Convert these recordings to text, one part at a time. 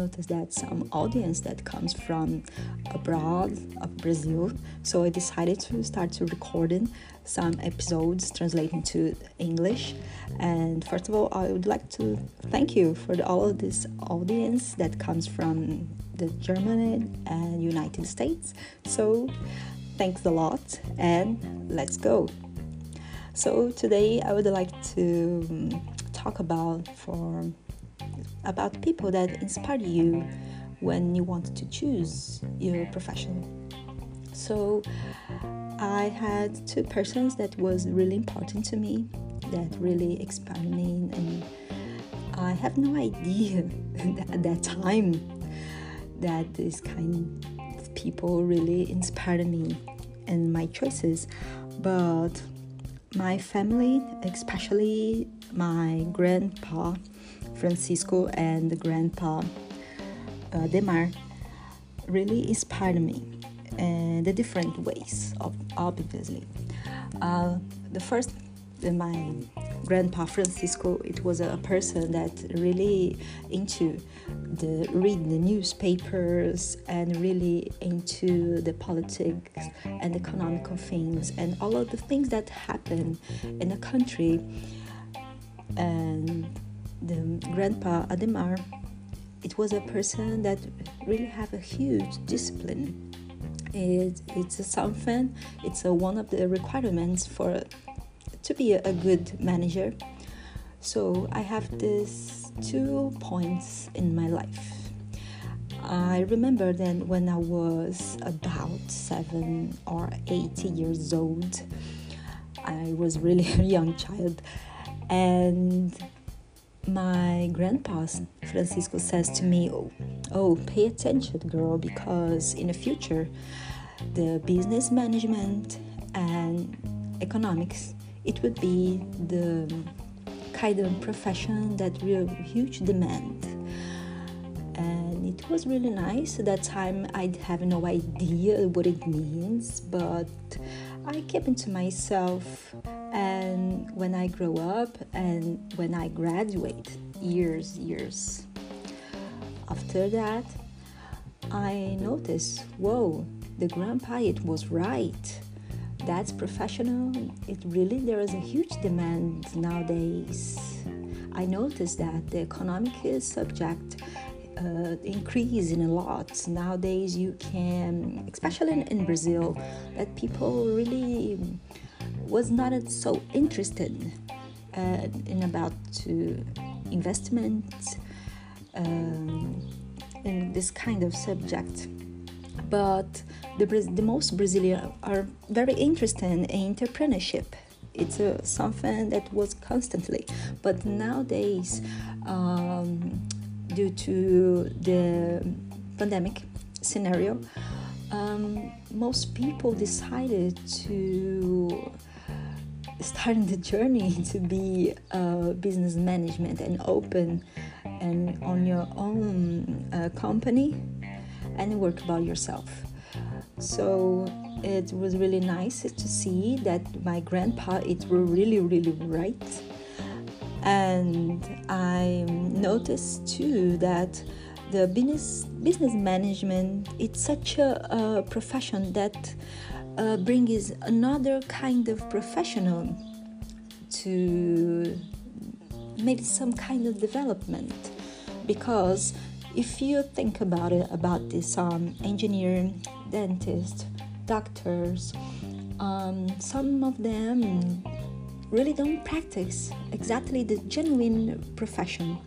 noticed that some audience that comes from abroad of Brazil. So I decided to start to recording some episodes translating to English. And first of all, I would like to thank you for all of this audience that comes from the Germany and United States. So thanks a lot and let's go. So today I would like to um, talk about for about people that inspired you when you wanted to choose your profession. So I had two persons that was really important to me, that really inspired me, and I have no idea at that time that this kind of people really inspired me and my choices. But my family, especially my grandpa Francisco and grandpa uh, Demar, really inspired me and the different ways of obviously. Uh, the first, my grandpa Francisco, it was a person that really into the reading the newspapers and really into the politics and economical things and all of the things that happen in the country and the grandpa Ademar it was a person that really have a huge discipline. It, it's something it's a, one of the requirements for to be a, a good manager. So i have these two points in my life. I remember then when I was about seven or eight years old, I was really a young child, and my grandpa Francisco says to me, oh, oh, pay attention, girl, because in the future, the business management and economics, it would be the kind of profession that will huge demand. And it was really nice. At that time, I have no idea what it means, but I kept to myself and when I grow up and when I graduate, years, years after that, I noticed, whoa, the grandpa it was right. That's professional. It really there is a huge demand nowadays. I noticed that the economic subject uh, increasing a lot nowadays. You can, especially in, in Brazil, that people really was not so interested uh, in about investment um, in this kind of subject. But the, the most Brazilian are very interested in entrepreneurship. It's uh, something that was constantly. But nowadays um, due to the pandemic scenario um, most people decided to starting the journey to be a business management and open and on your own uh, company and work about yourself. So it was really nice to see that my grandpa it were really really right. And i noticed too that the business business management it's such a, a profession that uh, brings another kind of professional to make some kind of development. Because if you think about it about this um, engineer dentist doctors um, some of them really don't practice exactly the genuine profession.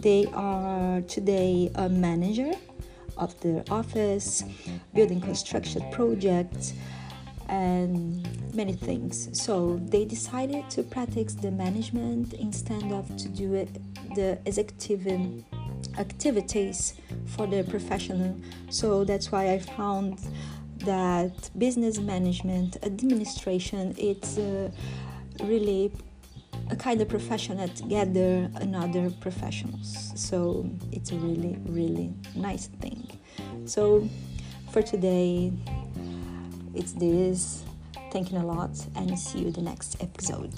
They are today a manager of their office, building construction projects, and many things. So they decided to practice the management instead of to do it the executive activities for the professional. So that's why I found that business management administration it's uh, really a kind of profession that gather another professionals so it's a really really nice thing so for today it's this. Thanking a lot and see you the next episode